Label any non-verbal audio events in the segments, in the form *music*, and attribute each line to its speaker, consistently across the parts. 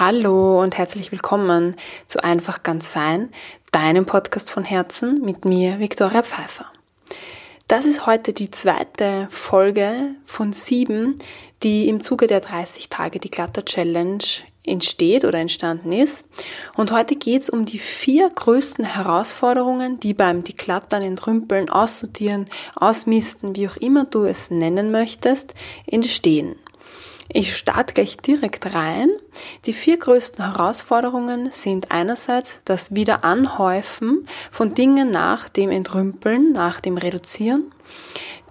Speaker 1: Hallo und herzlich willkommen zu Einfach ganz sein, deinem Podcast von Herzen mit mir, Viktoria Pfeiffer. Das ist heute die zweite Folge von sieben, die im Zuge der 30 Tage die Glatter Challenge entsteht oder entstanden ist. Und heute geht es um die vier größten Herausforderungen, die beim Deklattern, Entrümpeln, Aussortieren, Ausmisten, wie auch immer du es nennen möchtest, entstehen. Ich starte gleich direkt rein. Die vier größten Herausforderungen sind einerseits das Wiederanhäufen von Dingen nach dem Entrümpeln, nach dem Reduzieren.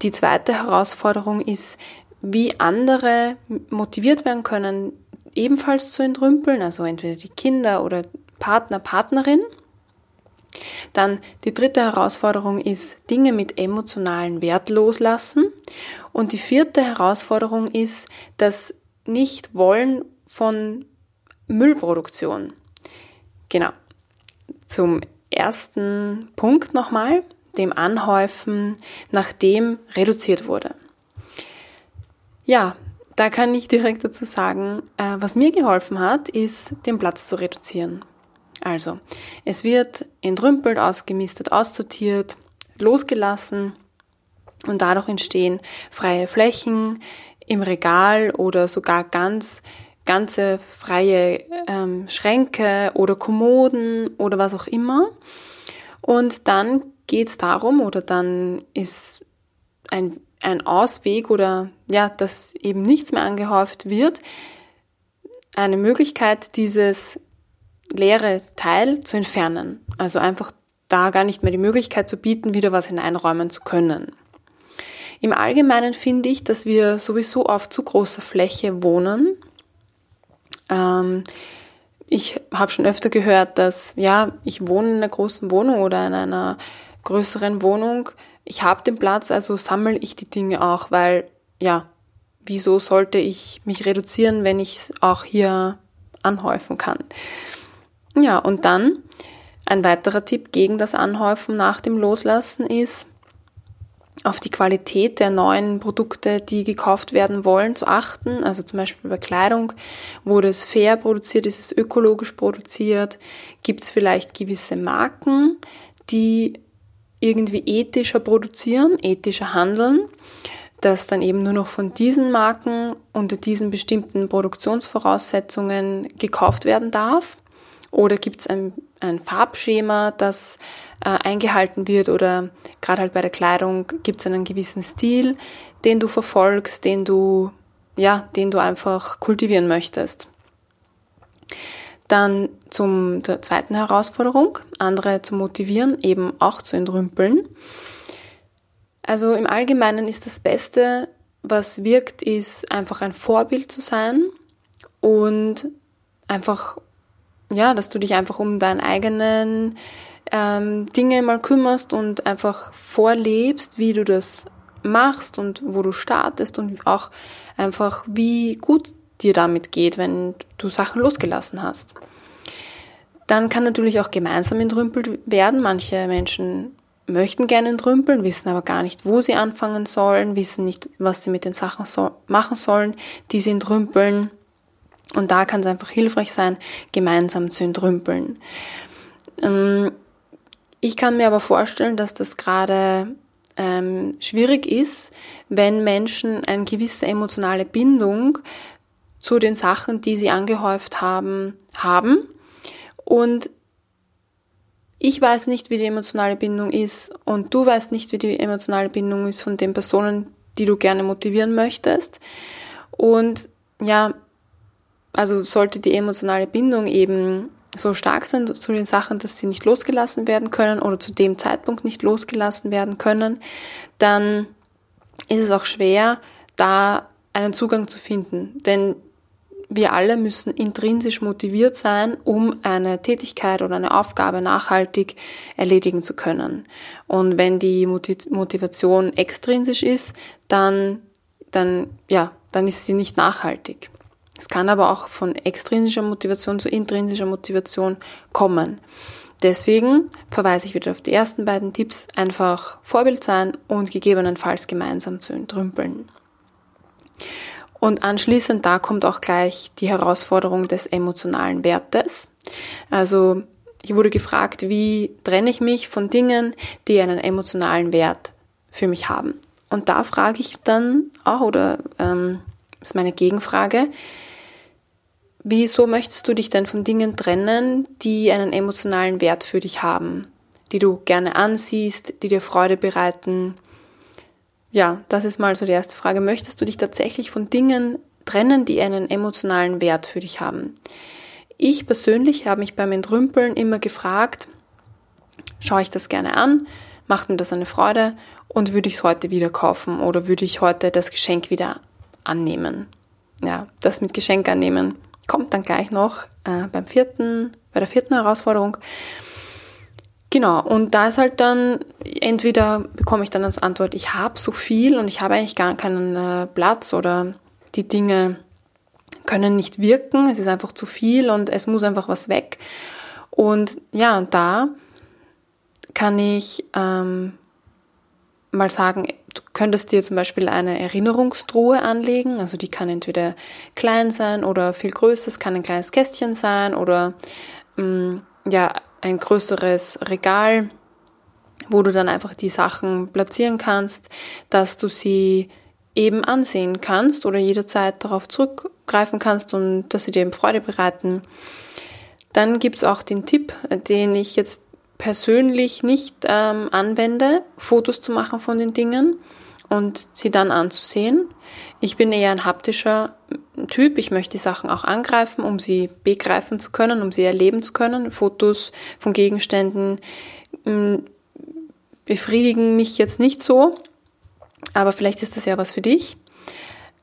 Speaker 1: Die zweite Herausforderung ist, wie andere motiviert werden können, ebenfalls zu entrümpeln, also entweder die Kinder oder Partner, Partnerin. Dann die dritte Herausforderung ist Dinge mit emotionalen Wert loslassen. Und die vierte Herausforderung ist das Nicht-Wollen von Müllproduktion. Genau. Zum ersten Punkt nochmal, dem Anhäufen, nachdem reduziert wurde. Ja, da kann ich direkt dazu sagen, äh, was mir geholfen hat, ist, den Platz zu reduzieren. Also, es wird entrümpelt, ausgemistet, aussortiert, losgelassen und dadurch entstehen freie Flächen im Regal oder sogar ganz ganze freie ähm, Schränke oder Kommoden oder was auch immer. Und dann geht es darum oder dann ist ein, ein Ausweg oder ja, dass eben nichts mehr angehäuft wird, eine Möglichkeit, dieses leere Teil zu entfernen. Also einfach da gar nicht mehr die Möglichkeit zu bieten, wieder was hineinräumen zu können. Im Allgemeinen finde ich, dass wir sowieso auf zu großer Fläche wohnen. Ähm, ich habe schon öfter gehört, dass ja, ich wohne in einer großen Wohnung oder in einer größeren Wohnung. Ich habe den Platz, also sammle ich die Dinge auch, weil ja, wieso sollte ich mich reduzieren, wenn ich es auch hier anhäufen kann? Ja, und dann ein weiterer Tipp gegen das Anhäufen nach dem Loslassen ist, auf die Qualität der neuen Produkte, die gekauft werden wollen, zu achten. Also zum Beispiel bei Kleidung, wurde es fair produziert, ist es ökologisch produziert, gibt es vielleicht gewisse Marken, die irgendwie ethischer produzieren, ethischer handeln, dass dann eben nur noch von diesen Marken unter diesen bestimmten Produktionsvoraussetzungen gekauft werden darf. Oder gibt es ein, ein Farbschema, das äh, eingehalten wird oder gerade halt bei der Kleidung gibt es einen gewissen Stil, den du verfolgst, den du, ja, den du einfach kultivieren möchtest. Dann zum der zweiten Herausforderung, andere zu motivieren, eben auch zu entrümpeln. Also im Allgemeinen ist das Beste, was wirkt, ist einfach ein Vorbild zu sein und einfach ja, dass du dich einfach um deinen eigenen ähm, Dinge mal kümmerst und einfach vorlebst, wie du das machst und wo du startest und auch einfach, wie gut dir damit geht, wenn du Sachen losgelassen hast. Dann kann natürlich auch gemeinsam entrümpelt werden. Manche Menschen möchten gerne entrümpeln, wissen aber gar nicht, wo sie anfangen sollen, wissen nicht, was sie mit den Sachen so machen sollen, die sie entrümpeln. Und da kann es einfach hilfreich sein, gemeinsam zu entrümpeln. Ähm, ich kann mir aber vorstellen, dass das gerade ähm, schwierig ist, wenn Menschen eine gewisse emotionale Bindung zu den Sachen, die sie angehäuft haben, haben. Und ich weiß nicht, wie die emotionale Bindung ist und du weißt nicht, wie die emotionale Bindung ist von den Personen, die du gerne motivieren möchtest. Und ja, also sollte die emotionale Bindung eben so stark sein zu den Sachen, dass sie nicht losgelassen werden können oder zu dem Zeitpunkt nicht losgelassen werden können, dann ist es auch schwer, da einen Zugang zu finden. Denn wir alle müssen intrinsisch motiviert sein, um eine Tätigkeit oder eine Aufgabe nachhaltig erledigen zu können. Und wenn die Motivation extrinsisch ist, dann, dann, ja, dann ist sie nicht nachhaltig. Es kann aber auch von extrinsischer Motivation zu intrinsischer Motivation kommen. Deswegen verweise ich wieder auf die ersten beiden Tipps, einfach Vorbild sein und gegebenenfalls gemeinsam zu entrümpeln. Und anschließend da kommt auch gleich die Herausforderung des emotionalen Wertes. Also ich wurde gefragt, wie trenne ich mich von Dingen, die einen emotionalen Wert für mich haben. Und da frage ich dann auch, oder ähm, ist meine Gegenfrage, wieso möchtest du dich denn von Dingen trennen, die einen emotionalen Wert für dich haben, die du gerne ansiehst, die dir Freude bereiten? Ja, das ist mal so die erste Frage. Möchtest du dich tatsächlich von Dingen trennen, die einen emotionalen Wert für dich haben? Ich persönlich habe mich beim Entrümpeln immer gefragt, schaue ich das gerne an, macht mir das eine Freude und würde ich es heute wieder kaufen oder würde ich heute das Geschenk wieder annehmen? Ja, das mit Geschenk annehmen kommt dann gleich noch äh, beim vierten, bei der vierten Herausforderung. Genau, und da ist halt dann, entweder bekomme ich dann als Antwort, ich habe so viel und ich habe eigentlich gar keinen äh, Platz oder die Dinge können nicht wirken, es ist einfach zu viel und es muss einfach was weg. Und ja, da kann ich ähm, mal sagen, könntest dir zum Beispiel eine Erinnerungstruhe anlegen, also die kann entweder klein sein oder viel größer, es kann ein kleines Kästchen sein oder ähm, ja, ein größeres Regal, wo du dann einfach die Sachen platzieren kannst, dass du sie eben ansehen kannst oder jederzeit darauf zurückgreifen kannst und dass sie dir eben Freude bereiten. Dann gibt es auch den Tipp, den ich jetzt persönlich nicht ähm, anwende, Fotos zu machen von den Dingen und sie dann anzusehen. Ich bin eher ein haptischer Typ. Ich möchte die Sachen auch angreifen, um sie begreifen zu können, um sie erleben zu können. Fotos von Gegenständen mm, befriedigen mich jetzt nicht so. Aber vielleicht ist das ja was für dich.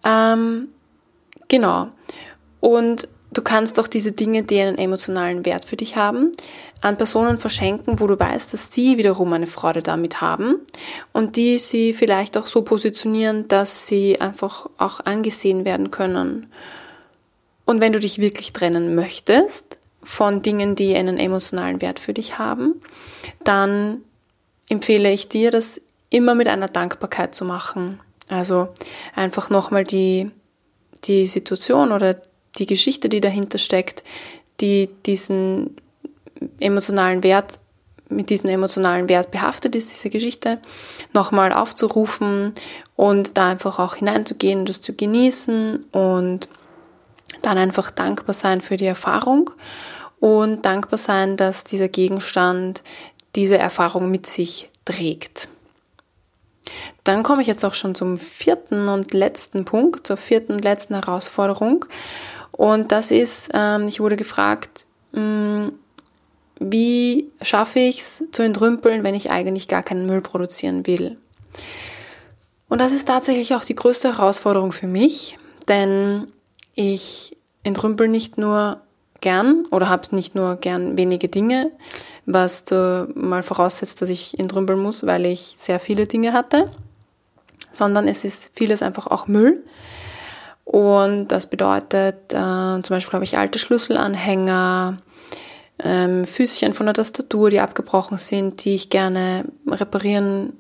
Speaker 1: Ähm, genau. Und du kannst auch diese Dinge, die einen emotionalen Wert für dich haben, an Personen verschenken, wo du weißt, dass sie wiederum eine Freude damit haben und die sie vielleicht auch so positionieren, dass sie einfach auch angesehen werden können. Und wenn du dich wirklich trennen möchtest von Dingen, die einen emotionalen Wert für dich haben, dann empfehle ich dir, das immer mit einer Dankbarkeit zu machen. Also einfach nochmal die, die Situation oder die Geschichte, die dahinter steckt, die diesen emotionalen Wert, mit diesem emotionalen Wert behaftet ist, diese Geschichte, nochmal aufzurufen und da einfach auch hineinzugehen, das zu genießen und dann einfach dankbar sein für die Erfahrung und dankbar sein, dass dieser Gegenstand diese Erfahrung mit sich trägt. Dann komme ich jetzt auch schon zum vierten und letzten Punkt, zur vierten und letzten Herausforderung. Und das ist, ähm, ich wurde gefragt, mh, mm, wie schaffe ich es zu entrümpeln, wenn ich eigentlich gar keinen Müll produzieren will? Und das ist tatsächlich auch die größte Herausforderung für mich, denn ich entrümpel nicht nur gern oder habe nicht nur gern wenige Dinge, was zu, mal voraussetzt, dass ich entrümpeln muss, weil ich sehr viele Dinge hatte, sondern es ist vieles einfach auch Müll. Und das bedeutet, äh, zum Beispiel habe ich alte Schlüsselanhänger, ähm, Füßchen von der Tastatur, die abgebrochen sind, die ich gerne reparieren,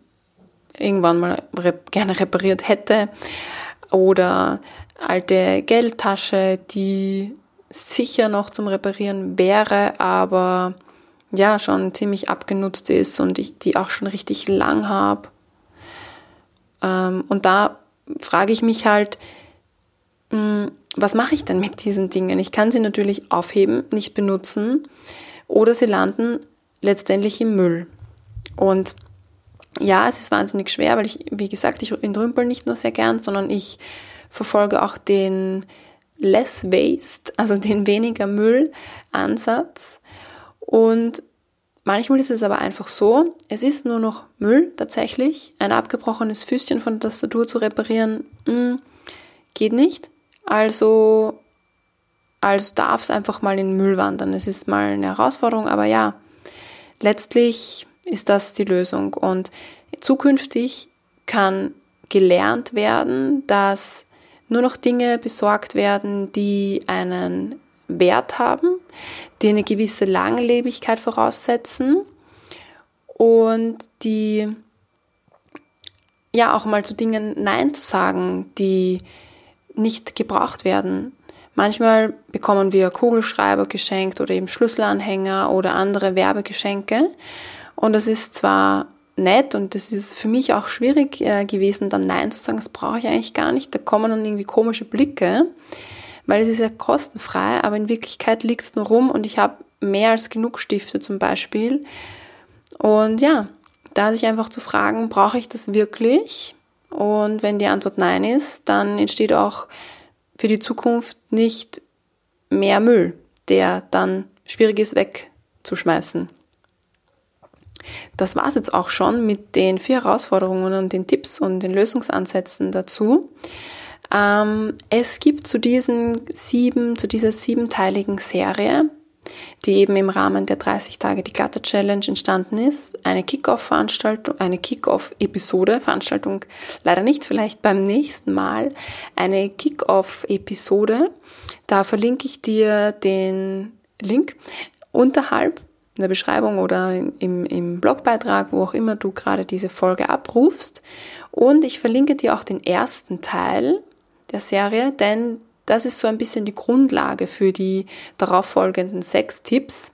Speaker 1: irgendwann mal rep gerne repariert hätte. Oder alte Geldtasche, die sicher noch zum Reparieren wäre, aber ja, schon ziemlich abgenutzt ist und ich die auch schon richtig lang habe. Ähm, und da frage ich mich halt, was mache ich denn mit diesen Dingen? Ich kann sie natürlich aufheben, nicht benutzen oder sie landen letztendlich im Müll. Und ja, es ist wahnsinnig schwer, weil ich, wie gesagt, ich entrümpel nicht nur sehr gern, sondern ich verfolge auch den Less Waste, also *laughs* den weniger Müll Ansatz. Und manchmal ist es aber einfach so, es ist nur noch Müll tatsächlich. Ein abgebrochenes Füßchen von der Tastatur zu reparieren, mh, hm, geht nicht. Also, also darf es einfach mal in den Müll wandern. Es ist mal eine Herausforderung, aber ja, letztlich ist das die Lösung. Und zukünftig kann gelernt werden, dass nur noch Dinge besorgt werden, die einen Wert haben, die eine gewisse Langlebigkeit voraussetzen und die ja auch mal zu Dingen Nein zu sagen, die nicht gebraucht werden. Manchmal bekommen wir Kugelschreiber geschenkt oder eben Schlüsselanhänger oder andere Werbegeschenke. Und das ist zwar nett und das ist für mich auch schwierig äh, gewesen, dann Nein zu sagen, das brauche ich eigentlich gar nicht. Da kommen dann irgendwie komische Blicke, weil es ist ja kostenfrei, aber in Wirklichkeit liegt es nur rum und ich habe mehr als genug Stifte zum Beispiel. Und ja, da sich einfach zu fragen, brauche ich das wirklich? Und wenn die Antwort Nein ist, dann entsteht auch für die Zukunft nicht mehr Müll, der dann schwierig ist wegzuschmeißen. Das war es jetzt auch schon mit den vier Herausforderungen und den Tipps und den Lösungsansätzen dazu. Ähm, es gibt zu diesen sieben, zu dieser siebenteiligen Serie, die eben im Rahmen der 30 Tage die Glatte Challenge entstanden ist, eine Kick-Off-Veranstaltung, eine Kick-Off-Episode, Veranstaltung leider nicht, vielleicht beim nächsten Mal, eine Kick-Off-Episode. Da verlinke ich dir den Link unterhalb in der Beschreibung oder im, im Blogbeitrag, wo auch immer du gerade diese Folge abrufst. Und ich verlinke dir auch den ersten Teil der Serie, denn das ist so ein bisschen die Grundlage für die darauffolgenden sechs Tipps.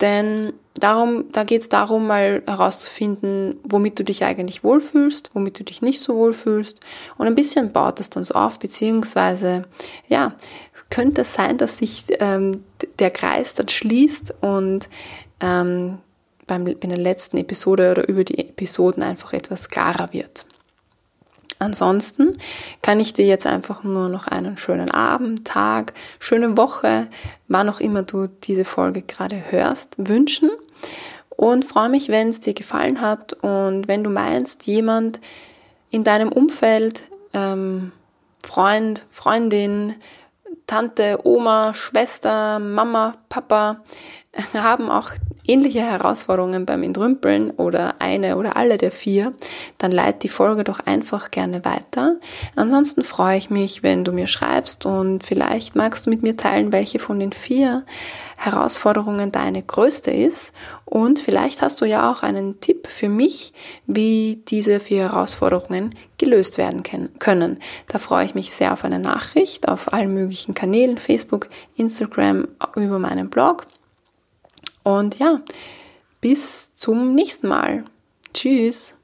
Speaker 1: Denn darum, da geht es darum, mal herauszufinden, womit du dich eigentlich wohlfühlst, womit du dich nicht so wohlfühlst. Und ein bisschen baut das dann so auf, beziehungsweise, ja, könnte es sein, dass sich ähm, der Kreis dann schließt und ähm, beim, in der letzten Episode oder über die Episoden einfach etwas klarer wird. Ansonsten kann ich dir jetzt einfach nur noch einen schönen Abend, Tag, schöne Woche, wann auch immer du diese Folge gerade hörst, wünschen. Und freue mich, wenn es dir gefallen hat und wenn du meinst, jemand in deinem Umfeld, ähm, Freund, Freundin, Tante, Oma, Schwester, Mama, Papa *laughs* haben auch ähnliche Herausforderungen beim Entrümpeln oder eine oder alle der vier, dann leite die Folge doch einfach gerne weiter. Ansonsten freue ich mich, wenn du mir schreibst und vielleicht magst du mit mir teilen, welche von den vier Herausforderungen deine größte ist und vielleicht hast du ja auch einen Tipp für mich, wie diese vier Herausforderungen gelöst werden können. Da freue ich mich sehr auf eine Nachricht auf allen möglichen Kanälen, Facebook, Instagram, über meinen Blog. Und ja, bis zum nächsten Mal. Tschüss.